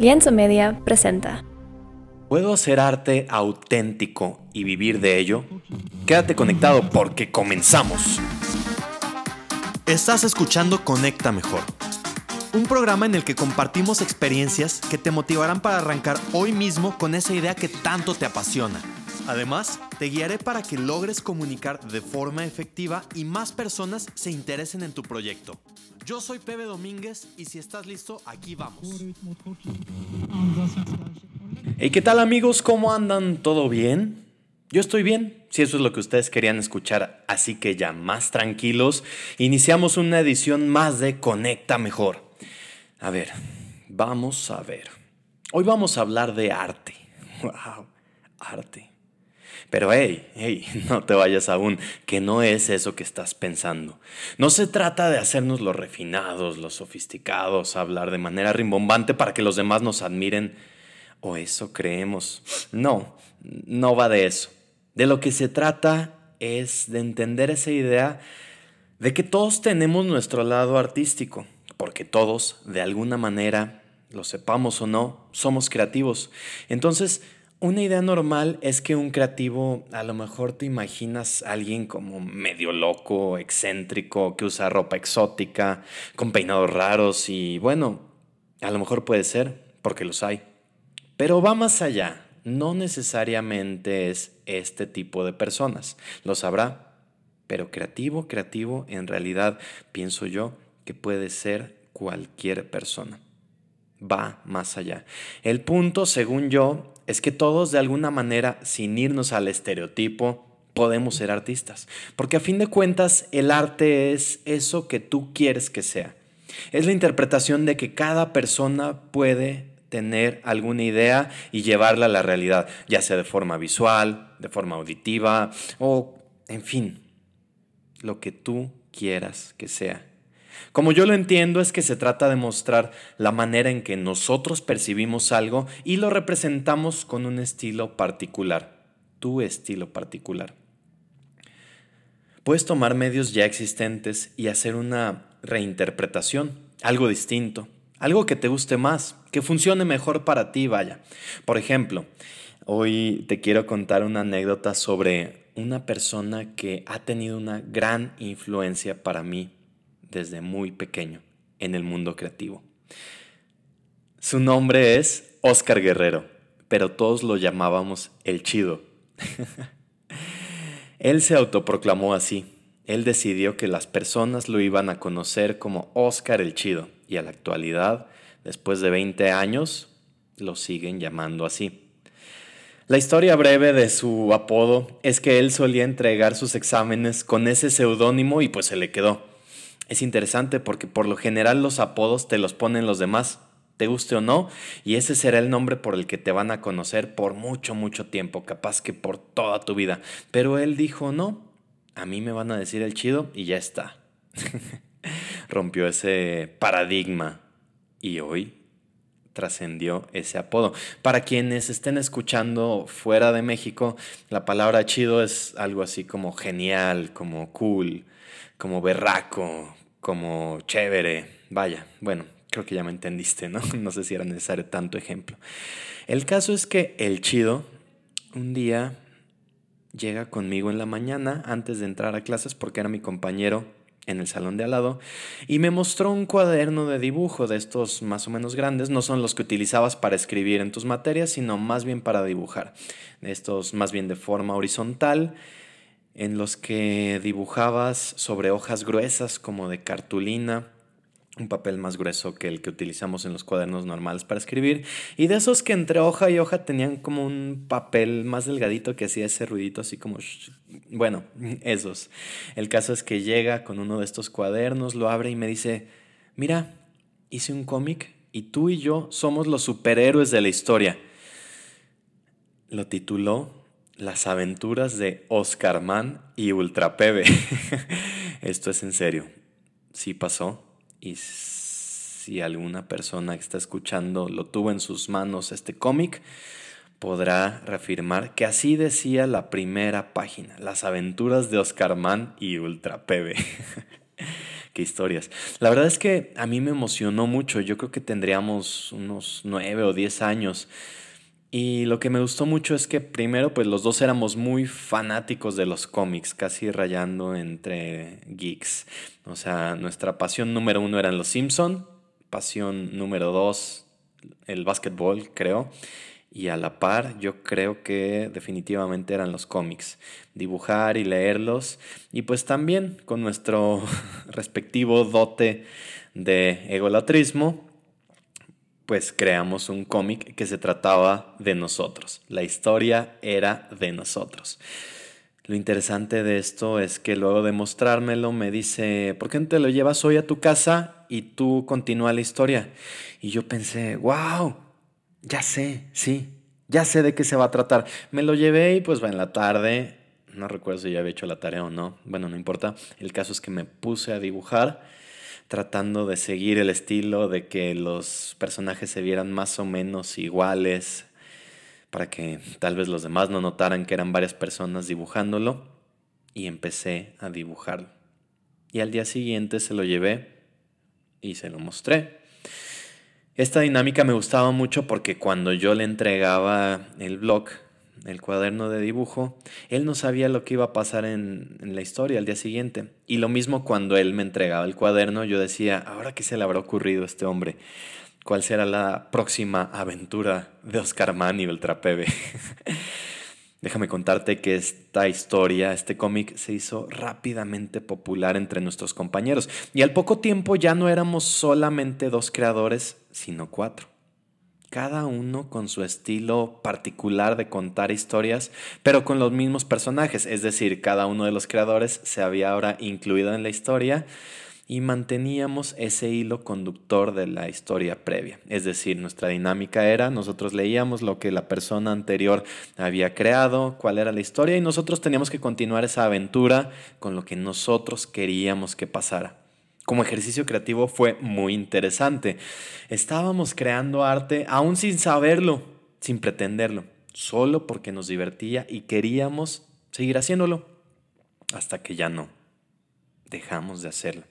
Lienzo Media presenta. ¿Puedo hacer arte auténtico y vivir de ello? Quédate conectado porque comenzamos. Estás escuchando Conecta Mejor, un programa en el que compartimos experiencias que te motivarán para arrancar hoy mismo con esa idea que tanto te apasiona. Además, te guiaré para que logres comunicar de forma efectiva y más personas se interesen en tu proyecto. Yo soy Pepe Domínguez y si estás listo, aquí vamos. Hey, ¿qué tal amigos? ¿Cómo andan? ¿Todo bien? Yo estoy bien, si eso es lo que ustedes querían escuchar, así que ya más tranquilos, iniciamos una edición más de Conecta Mejor. A ver, vamos a ver. Hoy vamos a hablar de arte. Wow, arte. Pero hey, hey, no te vayas aún, que no es eso que estás pensando. No se trata de hacernos los refinados, los sofisticados, hablar de manera rimbombante para que los demás nos admiren, o eso creemos. No, no va de eso. De lo que se trata es de entender esa idea de que todos tenemos nuestro lado artístico, porque todos, de alguna manera, lo sepamos o no, somos creativos. Entonces, una idea normal es que un creativo, a lo mejor te imaginas a alguien como medio loco, excéntrico, que usa ropa exótica, con peinados raros y bueno, a lo mejor puede ser, porque los hay. Pero va más allá, no necesariamente es este tipo de personas, lo sabrá, pero creativo, creativo, en realidad pienso yo que puede ser cualquier persona. Va más allá. El punto, según yo, es que todos de alguna manera, sin irnos al estereotipo, podemos ser artistas. Porque a fin de cuentas, el arte es eso que tú quieres que sea. Es la interpretación de que cada persona puede tener alguna idea y llevarla a la realidad, ya sea de forma visual, de forma auditiva o, en fin, lo que tú quieras que sea. Como yo lo entiendo es que se trata de mostrar la manera en que nosotros percibimos algo y lo representamos con un estilo particular, tu estilo particular. Puedes tomar medios ya existentes y hacer una reinterpretación, algo distinto, algo que te guste más, que funcione mejor para ti, vaya. Por ejemplo, hoy te quiero contar una anécdota sobre una persona que ha tenido una gran influencia para mí desde muy pequeño en el mundo creativo. Su nombre es Oscar Guerrero, pero todos lo llamábamos el chido. Él se autoproclamó así. Él decidió que las personas lo iban a conocer como Oscar el Chido y a la actualidad, después de 20 años, lo siguen llamando así. La historia breve de su apodo es que él solía entregar sus exámenes con ese seudónimo y pues se le quedó. Es interesante porque por lo general los apodos te los ponen los demás, te guste o no, y ese será el nombre por el que te van a conocer por mucho, mucho tiempo, capaz que por toda tu vida. Pero él dijo, no, a mí me van a decir el chido y ya está. Rompió ese paradigma y hoy trascendió ese apodo. Para quienes estén escuchando fuera de México, la palabra chido es algo así como genial, como cool, como berraco, como chévere. Vaya, bueno, creo que ya me entendiste, ¿no? No sé si era necesario tanto ejemplo. El caso es que el chido un día llega conmigo en la mañana antes de entrar a clases porque era mi compañero en el salón de al lado y me mostró un cuaderno de dibujo de estos más o menos grandes, no son los que utilizabas para escribir en tus materias, sino más bien para dibujar, estos más bien de forma horizontal en los que dibujabas sobre hojas gruesas como de cartulina, un papel más grueso que el que utilizamos en los cuadernos normales para escribir, y de esos que entre hoja y hoja tenían como un papel más delgadito que hacía ese ruidito así como... Bueno, esos. El caso es que llega con uno de estos cuadernos, lo abre y me dice, mira, hice un cómic y tú y yo somos los superhéroes de la historia. Lo tituló las aventuras de Oscar Mann y Ultra Pebe. Esto es en serio. Sí pasó. Y si alguna persona que está escuchando lo tuvo en sus manos este cómic, podrá reafirmar que así decía la primera página, las aventuras de Oscar Mann y Ultra Pebe. qué historias. La verdad es que a mí me emocionó mucho. Yo creo que tendríamos unos nueve o diez años. Y lo que me gustó mucho es que primero, pues los dos éramos muy fanáticos de los cómics, casi rayando entre geeks. O sea, nuestra pasión número uno eran los Simpson, pasión número dos, el básquetbol, creo. Y a la par, yo creo que definitivamente eran los cómics. Dibujar y leerlos. Y pues también con nuestro respectivo dote de egolatrismo, pues creamos un cómic que se trataba de nosotros. La historia era de nosotros. Lo interesante de esto es que luego de mostrármelo me dice, ¿por qué no te lo llevas hoy a tu casa y tú continúa la historia? Y yo pensé, wow, ya sé, sí, ya sé de qué se va a tratar. Me lo llevé y pues va en la tarde, no recuerdo si ya había hecho la tarea o no, bueno, no importa, el caso es que me puse a dibujar tratando de seguir el estilo de que los personajes se vieran más o menos iguales para que tal vez los demás no notaran que eran varias personas dibujándolo y empecé a dibujarlo. Y al día siguiente se lo llevé y se lo mostré. Esta dinámica me gustaba mucho porque cuando yo le entregaba el blog el cuaderno de dibujo, él no sabía lo que iba a pasar en, la historia al día siguiente. Y lo mismo cuando él me entregaba el cuaderno, yo decía, ¿ahora qué se le habrá ocurrido a este hombre? ¿Cuál será la próxima aventura de Oscar Mann y Beltrapebe? Déjame contarte que esta historia, este cómic, se hizo rápidamente popular entre nuestros compañeros. Y al poco tiempo ya no éramos solamente dos creadores, sino cuatro cada uno con su estilo particular de contar historias, pero con los mismos personajes, es decir, cada uno de los creadores se había ahora incluido en la historia y manteníamos ese hilo conductor de la historia previa. Es decir, nuestra dinámica era, nosotros leíamos lo que la persona anterior había creado, cuál era la historia, y nosotros teníamos que continuar esa aventura con lo que nosotros queríamos que pasara como ejercicio creativo fue muy interesante. Estábamos creando arte aún sin saberlo, sin pretenderlo, solo porque nos divertía y queríamos seguir haciéndolo, hasta que ya no. Dejamos de hacerlo.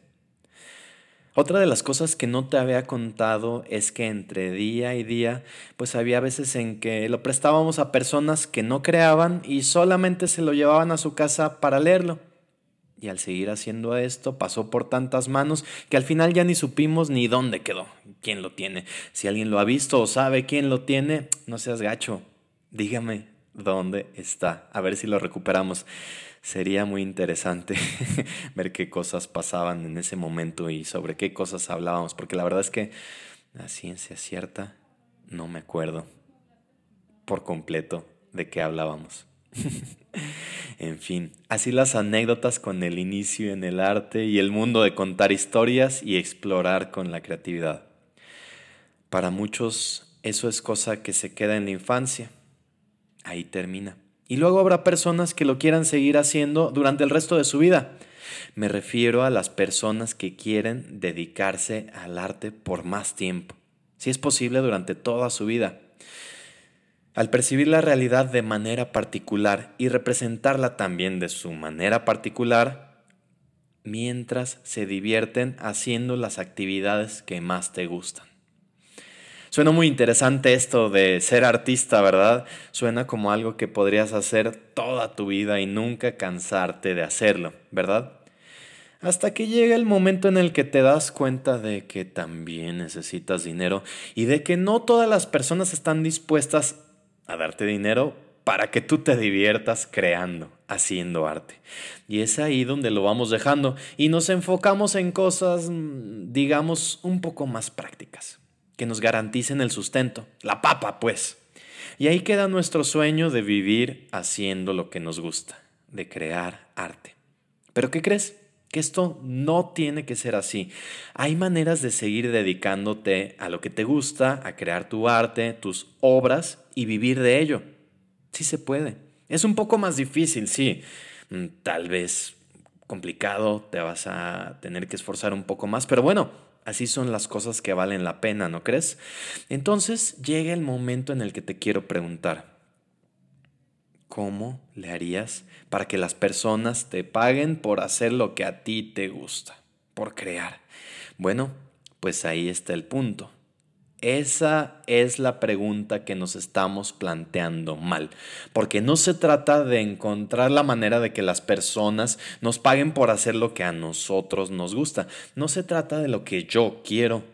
Otra de las cosas que no te había contado es que entre día y día, pues había veces en que lo prestábamos a personas que no creaban y solamente se lo llevaban a su casa para leerlo. Y al seguir haciendo esto, pasó por tantas manos que al final ya ni supimos ni dónde quedó, quién lo tiene. Si alguien lo ha visto o sabe quién lo tiene, no seas gacho, dígame dónde está, a ver si lo recuperamos. Sería muy interesante ver qué cosas pasaban en ese momento y sobre qué cosas hablábamos, porque la verdad es que la ciencia cierta no me acuerdo por completo de qué hablábamos. en fin, así las anécdotas con el inicio en el arte y el mundo de contar historias y explorar con la creatividad. Para muchos eso es cosa que se queda en la infancia. Ahí termina. Y luego habrá personas que lo quieran seguir haciendo durante el resto de su vida. Me refiero a las personas que quieren dedicarse al arte por más tiempo, si es posible durante toda su vida. Al percibir la realidad de manera particular y representarla también de su manera particular, mientras se divierten haciendo las actividades que más te gustan. Suena muy interesante esto de ser artista, ¿verdad? Suena como algo que podrías hacer toda tu vida y nunca cansarte de hacerlo, ¿verdad? Hasta que llega el momento en el que te das cuenta de que también necesitas dinero y de que no todas las personas están dispuestas a darte dinero para que tú te diviertas creando, haciendo arte. Y es ahí donde lo vamos dejando y nos enfocamos en cosas, mm, digamos, un poco más prácticas, que nos garanticen el sustento, la papa, pues. Y ahí queda nuestro sueño de vivir haciendo lo que nos gusta, de crear arte. Pero ¿qué crees? Que esto no tiene que ser así. Hay maneras de seguir dedicándote a lo que te gusta, a crear tu arte, tus obras y vivir de ello. Sí se puede. Es un poco más difícil, sí. Mm, tal vez complicado, te vas a tener que esforzar un poco más, pero bueno, así son las cosas que valen la pena, ¿no crees? Entonces llega el momento en el que te quiero preguntar, ¿Cómo le harías para que las personas te paguen por hacer lo que a ti te gusta? por crear. Bueno, pues ahí está el punto. Esa es la pregunta que nos estamos planteando mal, porque no se trata de encontrar la manera de que las personas nos paguen por hacer lo que a nosotros nos gusta, no se trata de lo que yo quiero,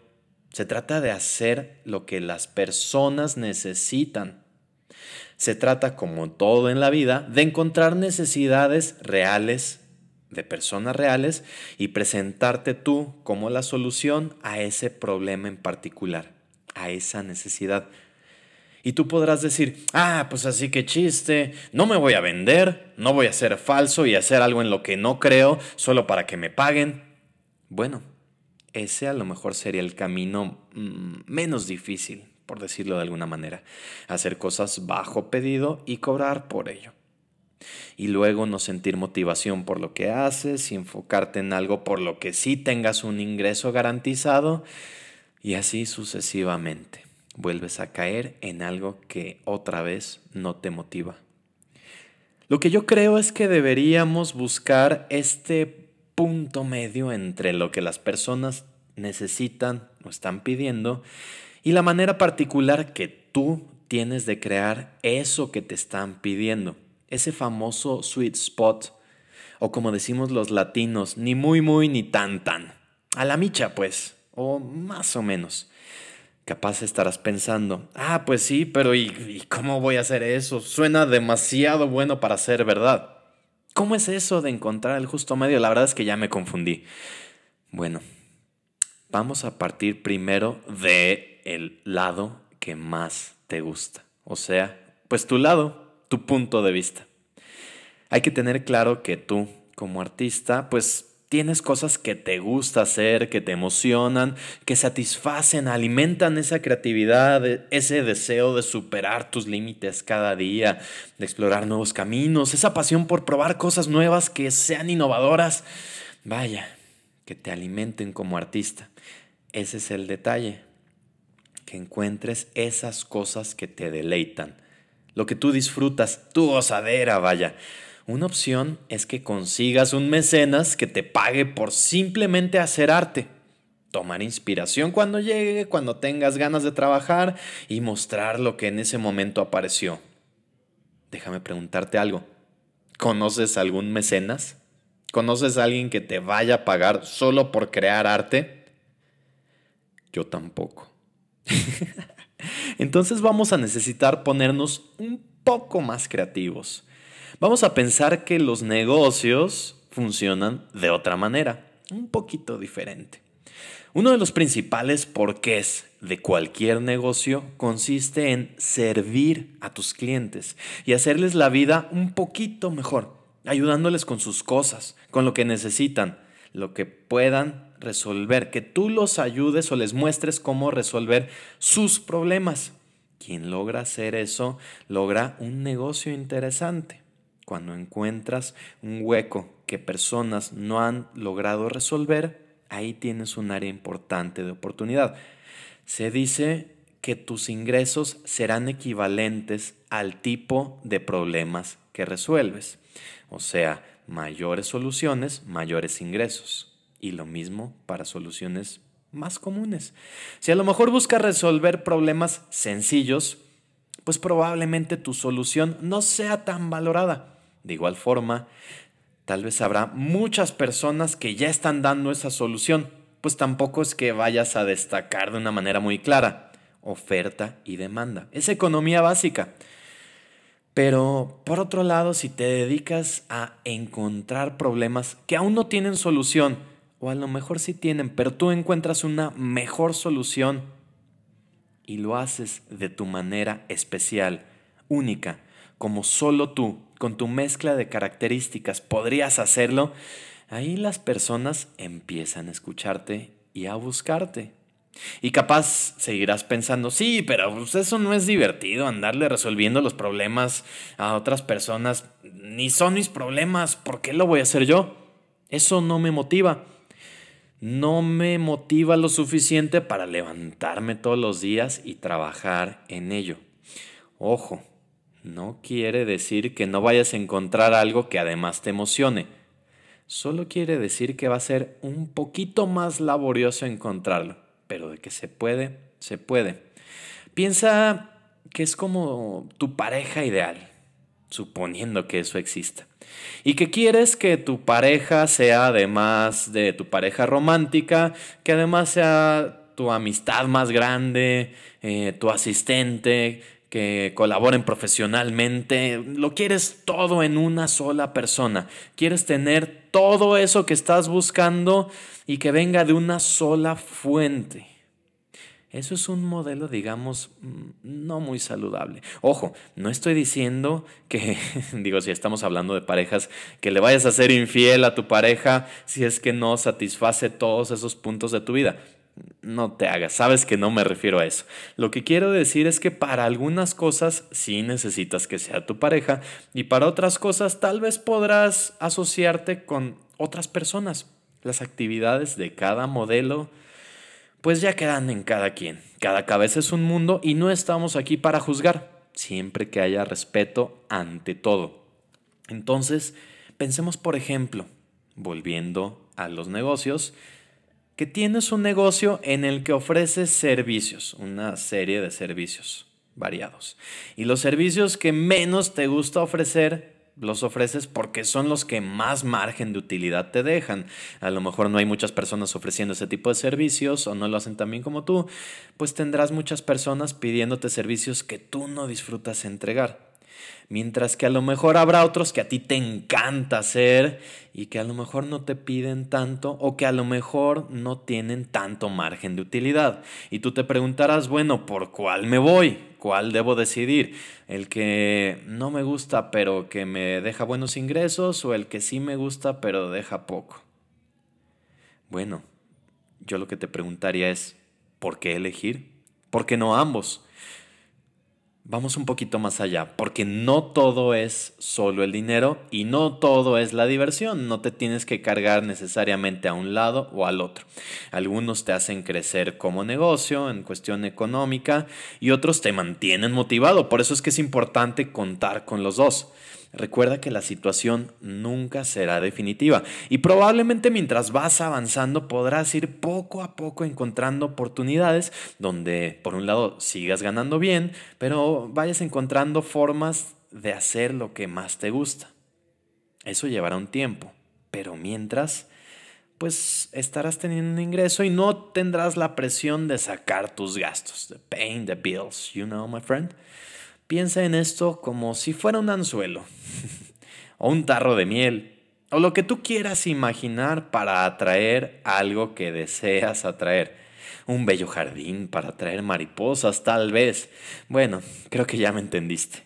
se trata de hacer lo que las personas necesitan. Se trata, como todo en la vida, de encontrar necesidades reales de personas reales y presentarte tú como la solución a ese problema en particular a esa necesidad. Y tú podrás decir, ah, pues así que chiste, no me voy a vender, no voy a ser falso y hacer algo en lo que no creo solo para que me paguen. Bueno, ese a lo mejor sería el camino mm, menos difícil, por decirlo de alguna manera. Hacer cosas bajo pedido y cobrar por ello. Y luego no sentir motivación por lo que haces y enfocarte en algo por lo que sí tengas un ingreso garantizado y así sucesivamente. Vuelves a caer en algo que otra vez no te motiva. Lo que yo creo es que deberíamos buscar este punto medio entre lo que las personas necesitan o están pidiendo y la manera particular que tú tienes de crear eso que te están pidiendo. Ese famoso sweet spot, o como decimos los latinos, ni muy muy ni tan tan. A la micha, pues o más o menos. Capaz estarás pensando, ah, pues sí, pero ¿y, cómo voy a hacer eso? Suena demasiado bueno para ser verdad. ¿Cómo es eso de encontrar el justo medio? La verdad es que ya me confundí. Bueno, vamos a partir primero de el lado que más te gusta. O sea, pues tu lado, tu punto de vista. Hay que tener claro que tú, como artista, pues tienes cosas que te gusta hacer, que te emocionan, que satisfacen, alimentan esa creatividad, ese deseo de superar tus límites cada día, de explorar nuevos caminos, esa pasión por probar cosas nuevas que sean innovadoras. Vaya, que te alimenten como artista. Ese es el detalle, que encuentres esas cosas que te deleitan, lo que tú disfrutas, tu gozadera, vaya una opción es que consigas un mecenas que te pague por simplemente hacer arte. Tomar inspiración cuando llegue, cuando tengas ganas de trabajar y mostrar lo que en ese momento apareció. Déjame preguntarte algo. ¿Conoces algún mecenas? ¿Conoces a alguien que te vaya a pagar solo por crear arte? Yo tampoco. Entonces vamos a necesitar ponernos un poco más creativos Vamos a pensar que los negocios funcionan de otra manera, un poquito diferente. Uno de los principales porqués de cualquier negocio consiste en servir a tus clientes y hacerles la vida un poquito mejor, ayudándoles con sus cosas, con lo que necesitan, lo que puedan resolver, que tú los ayudes o les muestres cómo resolver sus problemas. Quien logra hacer eso logra un negocio interesante cuando encuentras un hueco que personas no han logrado resolver, ahí tienes un área importante de oportunidad. Se dice que tus ingresos serán equivalentes al tipo de problemas que resuelves. O sea, mayores soluciones, mayores ingresos. Y lo mismo para soluciones más comunes. Si a lo mejor buscas resolver problemas sencillos, pues probablemente tu solución no sea tan valorada. De igual forma, tal vez habrá muchas personas que ya están dando esa solución, pues tampoco es que vayas a destacar de una manera muy clara. Oferta y demanda. Es economía básica. Pero por otro lado, si te dedicas a encontrar problemas que aún no tienen solución, o a lo mejor sí tienen, pero tú encuentras una mejor solución y lo haces de tu manera especial, única, como solo tú, con tu mezcla de características, podrías hacerlo, ahí las personas empiezan a escucharte y a buscarte. Y capaz seguirás pensando, sí, pero pues, eso no es divertido, andarle resolviendo los problemas a otras personas. Ni son mis problemas, ¿por qué lo voy a hacer yo? Eso no me motiva. No me motiva lo suficiente para levantarme todos los días y trabajar en ello. Ojo, no quiere decir que no vayas a encontrar algo que además te emocione. Solo quiere decir que va a ser un poquito más laborioso encontrarlo, pero de que se puede, se puede. Piensa que es como tu pareja ideal, suponiendo que eso exista. Y que quieres que tu pareja sea además de tu pareja romántica, que además sea tu amistad más grande, eh, tu asistente, que colaboren profesionalmente. Lo quieres todo en una sola persona. Quieres tener todo eso que estás buscando y que venga de una sola fuente. Eso es un modelo, digamos, mm, no muy saludable. Ojo, no estoy diciendo que, digo, si estamos hablando de parejas, que le vayas a ser infiel a tu pareja si es que no satisface todos esos puntos de tu vida. No te hagas, sabes que no me refiero a eso. Lo que quiero decir es que para algunas cosas sí necesitas que sea tu pareja y para otras cosas tal vez podrás asociarte con otras personas. Las actividades de cada modelo pues ya quedan en cada quien. Cada cabeza es un mundo y no estamos aquí para juzgar, siempre que haya respeto ante todo. Entonces, pensemos por ejemplo, volviendo a los negocios, que tienes un negocio en el que ofreces servicios, una serie de servicios variados. Y los servicios que menos te gusta ofrecer los ofreces porque son los que más margen de utilidad te dejan. A lo mejor no hay muchas personas ofreciendo ese tipo de servicios o no lo hacen tan bien como tú, pues tendrás muchas personas pidiéndote servicios que tú no disfrutas entregar. Mientras que a lo mejor habrá otros que a ti te encanta hacer y que a lo mejor no te piden tanto o que a lo mejor no tienen tanto margen de utilidad. Y tú te preguntarás, bueno, ¿por cuál me voy? ¿Cuál debo decidir? ¿El que no me gusta pero que me deja buenos ingresos o el que sí me gusta pero deja poco? Bueno, yo lo que te preguntaría es, ¿por qué elegir? ¿Por qué no ambos? Vamos un poquito más allá, porque no todo es solo el dinero y no todo es la diversión, no te tienes que cargar necesariamente a un lado o al otro. Algunos te hacen crecer como negocio en cuestión económica y otros te mantienen motivado, por eso es que es importante contar con los dos. Recuerda que la situación nunca será definitiva y probablemente mientras vas avanzando podrás ir poco a poco encontrando oportunidades donde por un lado sigas ganando bien, pero vayas encontrando formas de hacer lo que más te gusta. Eso llevará un tiempo, pero mientras pues estarás teniendo un ingreso y no tendrás la presión de sacar tus gastos, de paying the bills, you know, my friend. Piensa en esto como si fuera un anzuelo o un tarro de miel o lo que tú quieras imaginar para atraer algo que deseas atraer. Un bello jardín para atraer mariposas, tal vez. Bueno, creo que ya me entendiste.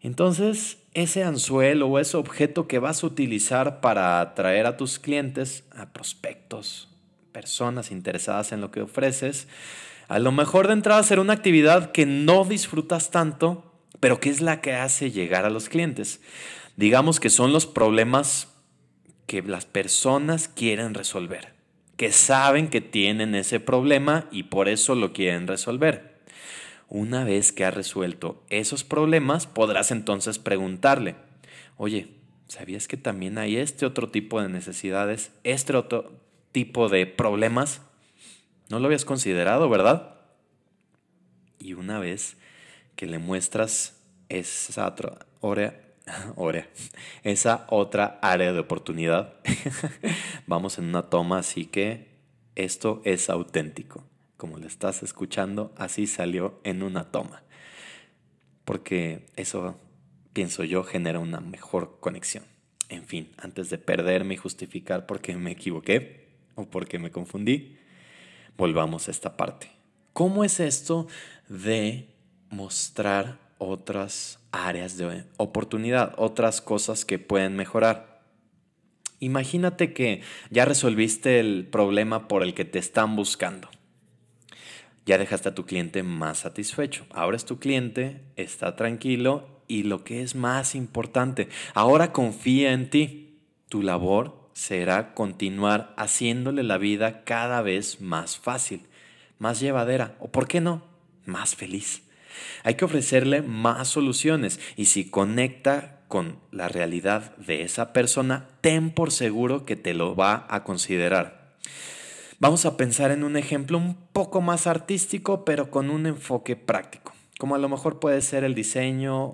Entonces, ese anzuelo o ese objeto que vas a utilizar para atraer a tus clientes, a prospectos, personas interesadas en lo que ofreces, a lo mejor de entrada será una actividad que no disfrutas tanto, pero que es la que hace llegar a los clientes. Digamos que son los problemas que las personas quieren resolver, que saben que tienen ese problema y por eso lo quieren resolver. Una vez que has resuelto esos problemas, podrás entonces preguntarle, oye, ¿sabías que también hay este otro tipo de necesidades, este otro tipo de problemas? No lo habías considerado, ¿verdad? Y una vez que le muestras esa otra, esa otra área de oportunidad, vamos en una toma, así que esto es auténtico. Como le estás escuchando, así salió en una toma. Porque eso, pienso yo, genera una mejor conexión. En fin, antes de perderme y justificar por qué me equivoqué o por qué me confundí, volvamos a esta parte. ¿Cómo es esto de mostrar otras áreas de oportunidad, otras cosas que pueden mejorar? Imagínate que ya resolviste el problema por el que te están buscando. Ya dejaste a tu cliente más satisfecho. Ahora es tu cliente, está tranquilo y lo que es más importante, ahora confía en ti. Tu labor será continuar haciéndole la vida cada vez más fácil, más llevadera o, ¿por qué no?, más feliz. Hay que ofrecerle más soluciones y si conecta con la realidad de esa persona, ten por seguro que te lo va a considerar. Vamos a pensar en un ejemplo un poco más artístico, pero con un enfoque práctico como a lo mejor puede ser el diseño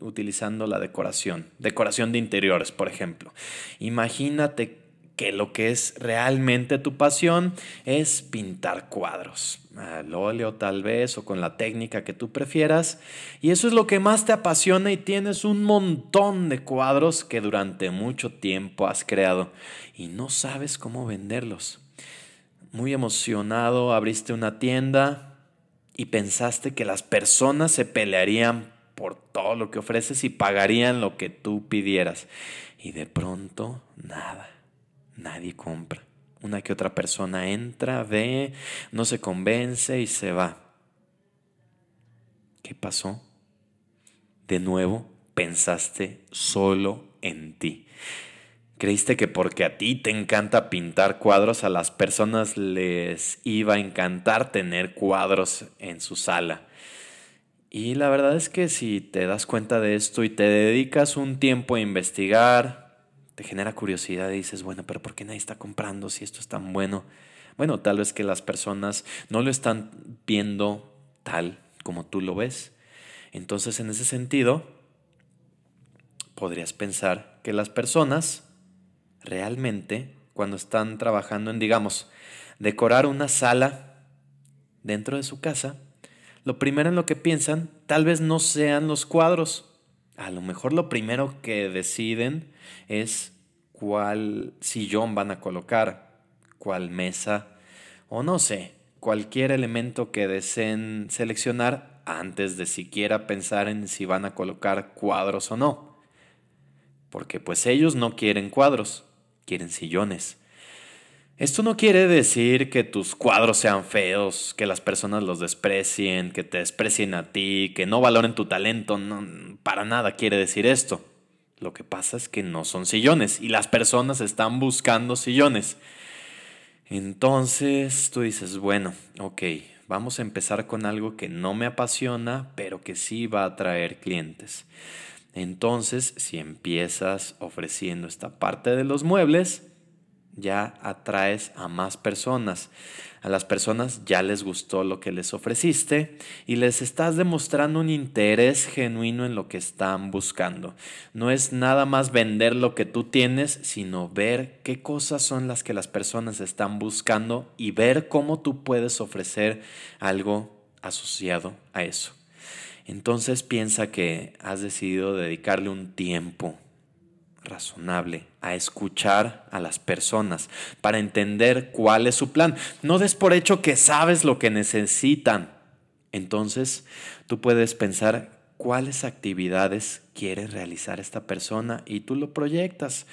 utilizando la decoración, decoración de interiores, por ejemplo. Imagínate que lo que es realmente tu pasión es pintar cuadros, al óleo tal vez o con la técnica que tú prefieras, y eso es lo que más te apasiona y tienes un montón de cuadros que durante mucho tiempo has creado y no sabes cómo venderlos. Muy emocionado, abriste una tienda, y pensaste que las personas se pelearían por todo lo que ofreces y pagarían lo que tú pidieras. Y de pronto, nada, nadie compra. Una que otra persona entra, ve, no se convence y se va. ¿Qué pasó? De nuevo pensaste solo en ti. Creíste que porque a ti te encanta pintar cuadros, a las personas les iba a encantar tener cuadros en su sala. Y la verdad es que si te das cuenta de esto y te dedicas un tiempo a investigar, te genera curiosidad y dices, bueno, pero ¿por qué nadie está comprando si esto es tan bueno? Bueno, tal vez que las personas no lo están viendo tal como tú lo ves. Entonces, en ese sentido, podrías pensar que las personas realmente cuando están trabajando en, digamos, decorar una sala dentro de su casa, lo primero en lo que piensan tal vez no sean los cuadros. A lo mejor lo primero que deciden es cuál sillón van a colocar, cuál mesa o no sé, cualquier elemento que deseen seleccionar antes de siquiera pensar en si van a colocar cuadros o no. Porque pues ellos no quieren cuadros, quieren sillones. Esto no quiere decir que tus cuadros sean feos, que las personas los desprecien, que te desprecien a ti, que no valoren tu talento. Para nada quiere decir esto. Lo que pasa es que no son sillones y las personas están buscando sillones. Entonces tú dices, bueno, ok, vamos a empezar con algo que no me apasiona, pero que sí va a traer clientes. Entonces, si empiezas ofreciendo esta parte de los muebles, ya atraes a más personas. A las personas ya les gustó lo que les ofreciste y les estás demostrando un interés genuino en lo que están buscando. No es nada más vender lo que tú tienes, sino ver qué cosas son las que las personas están buscando y ver cómo tú puedes ofrecer algo asociado a eso entonces piensa que has decidido dedicarle un tiempo razonable a escuchar a las personas para entender cuál es su plan. No des por hecho que sabes lo que necesitan. Entonces tú puedes pensar cuáles actividades quiere realizar esta persona y tú lo proyectas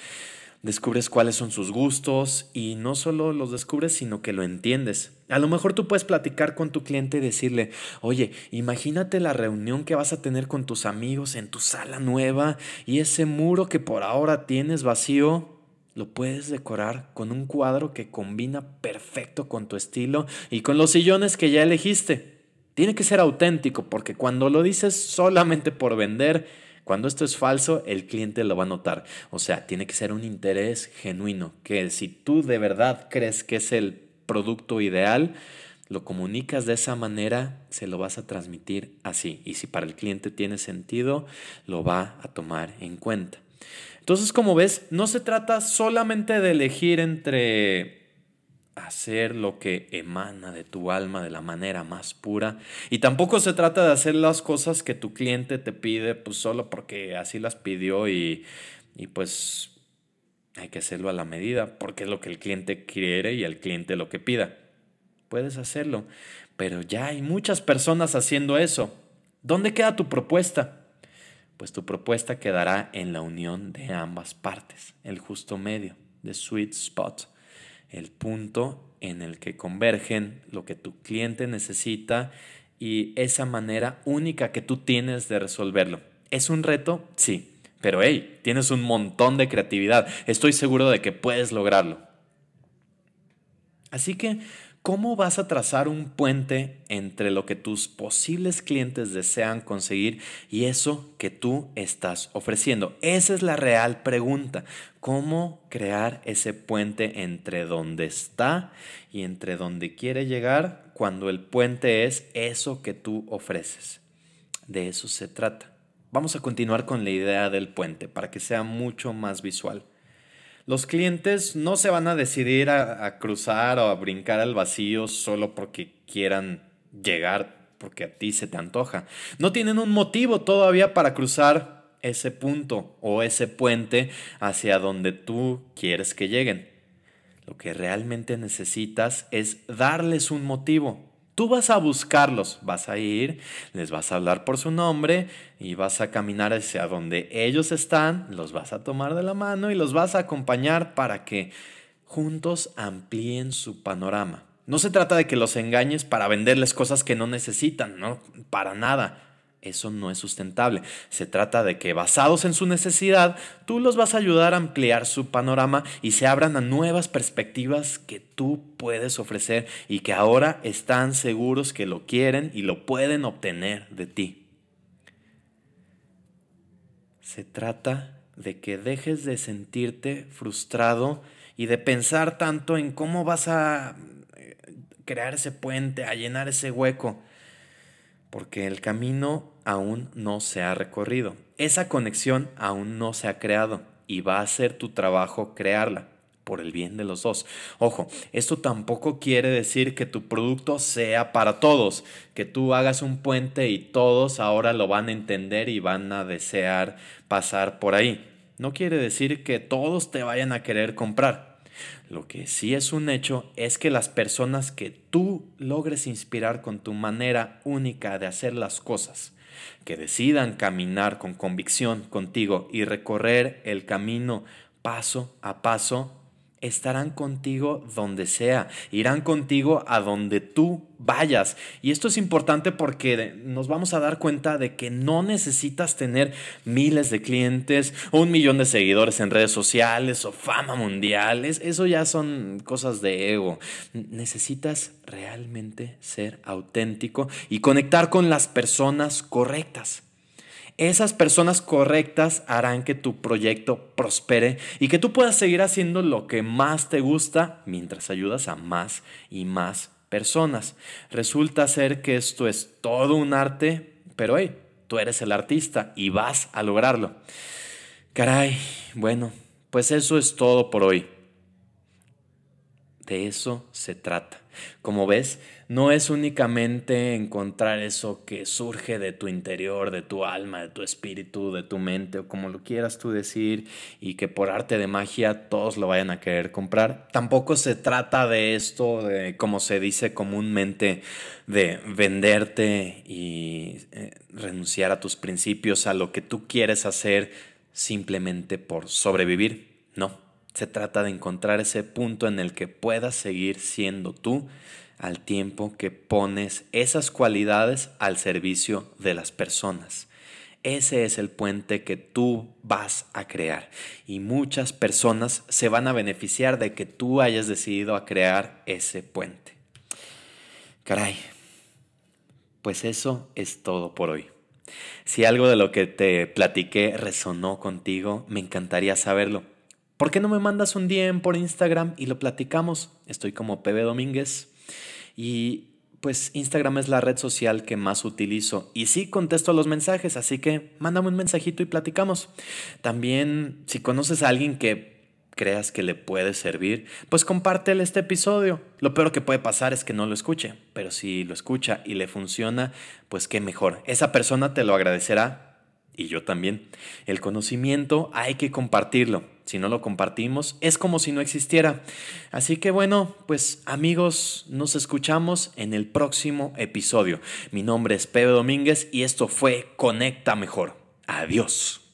descubres cuáles son sus gustos y no solo los descubres, sino que lo entiendes. A lo mejor tú puedes platicar con tu cliente y decirle, oye, imagínate la reunión que vas a tener con tus amigos en tu sala nueva y ese muro que por ahora tienes vacío, lo puedes decorar con un cuadro que combina perfecto con tu estilo y con los sillones que ya elegiste. Tiene que ser auténtico porque cuando lo dices solamente por vender, cuando esto es falso, el cliente lo va a notar. O sea, tiene que ser un interés genuino, que si tú de verdad crees que es el producto ideal, lo comunicas de esa manera, se lo vas a transmitir así. Y si para el cliente tiene sentido, lo va a tomar en cuenta. Entonces, como ves, no se trata solamente de elegir entre hacer lo que emana de tu alma de la manera más pura. Y tampoco se trata de hacer las cosas que tu cliente te pide, pues solo porque así las pidió y, y pues hay que hacerlo a la medida, porque es lo que el cliente quiere y el cliente lo que pida. Puedes hacerlo, pero ya hay muchas personas haciendo eso. ¿Dónde queda tu propuesta? Pues tu propuesta quedará en la unión de ambas partes, el justo medio, the sweet spot el punto en el que convergen lo que tu cliente necesita y esa manera única que tú tienes de resolverlo. ¿Es un reto? Sí, pero hey, tienes un montón de creatividad. Estoy seguro de que puedes lograrlo. Así que ¿Cómo vas a trazar un puente entre lo que tus posibles clientes desean conseguir y eso que tú estás ofreciendo? Esa es la real pregunta. ¿Cómo crear ese puente entre donde está y entre donde quiere llegar cuando el puente es eso que tú ofreces? De eso se trata. Vamos a continuar con la idea del puente para que sea mucho más visual. Los clientes no se van a decidir a, cruzar o a brincar al vacío solo porque quieran llegar porque a ti se te antoja. No tienen un motivo todavía para cruzar ese punto o ese puente hacia donde tú quieres que lleguen. Lo que realmente necesitas es darles un motivo, Tú vas a buscarlos, vas a ir, les vas a hablar por su nombre y vas a caminar hacia donde ellos están, los vas a tomar de la mano y los vas a acompañar para que juntos amplíen su panorama. No se trata de que los engañes para venderles cosas que no necesitan, no, para nada. Eso no es sustentable. Se trata de que basados en su necesidad, tú los vas a ayudar a ampliar su panorama y se abran a nuevas perspectivas que tú puedes ofrecer y que ahora están seguros que lo quieren y lo pueden obtener de ti. Se trata de que dejes de sentirte frustrado y de pensar tanto en cómo vas a eh, crear ese puente, a llenar ese hueco porque el camino aún no se ha recorrido. Esa conexión aún no se ha creado y va a ser tu trabajo crearla por el bien de los dos. Ojo, esto tampoco quiere decir que tu producto sea para todos, que tú hagas un puente y todos ahora lo van a entender y van a desear pasar por ahí. No quiere decir que todos te vayan a querer comprar. Lo que sí es un hecho es que las personas que tú logres inspirar con tu manera única de hacer las cosas, que decidan caminar con convicción contigo y recorrer el camino paso a paso, estarán contigo donde sea, irán contigo a donde tú vayas. Y esto es importante porque nos vamos a dar cuenta de que no necesitas tener miles de clientes un millón de seguidores en redes sociales o fama mundial. Eso ya son cosas de ego. Necesitas realmente ser auténtico y conectar con las personas correctas. Esas personas correctas harán que tu proyecto prospere y que tú puedas seguir haciendo lo que más te gusta mientras ayudas a más y más personas. Resulta ser que esto es todo un arte, pero hey, tú eres el artista y vas a lograrlo. Caray, bueno, pues eso es todo por hoy. De eso se trata. Como ves, no es únicamente encontrar eso que surge de tu interior, de tu alma, de tu espíritu, de tu mente o como lo quieras tú decir y que por arte de magia todos lo vayan a querer comprar. Tampoco se trata de esto, de como se dice comúnmente, de venderte y eh, renunciar a tus principios, a lo que tú quieres hacer simplemente por sobrevivir. No se trata de encontrar ese punto en el que puedas seguir siendo tú al tiempo que pones esas cualidades al servicio de las personas. Ese es el puente que tú vas a crear y muchas personas se van a beneficiar de que tú hayas decidido a crear ese puente. Caray, pues eso es todo por hoy. Si algo de lo que te platiqué resonó contigo, me encantaría saberlo ¿Por qué no me mandas un DM por Instagram y lo platicamos? Estoy como PB Domínguez y pues Instagram es la red social que más utilizo y sí contesto los mensajes, así que mándame un mensajito y platicamos. También si conoces a alguien que creas que le puede servir, pues compártele este episodio. Lo peor que puede pasar es que no lo escuche, pero si lo escucha y le funciona, pues qué mejor. Esa persona te lo agradecerá y yo también. El conocimiento hay que compartirlo. Si no lo compartimos, es como si no existiera. Así que bueno, pues amigos, nos escuchamos en el próximo episodio. Mi nombre es Pepe Domínguez y esto fue Conecta Mejor. Adiós.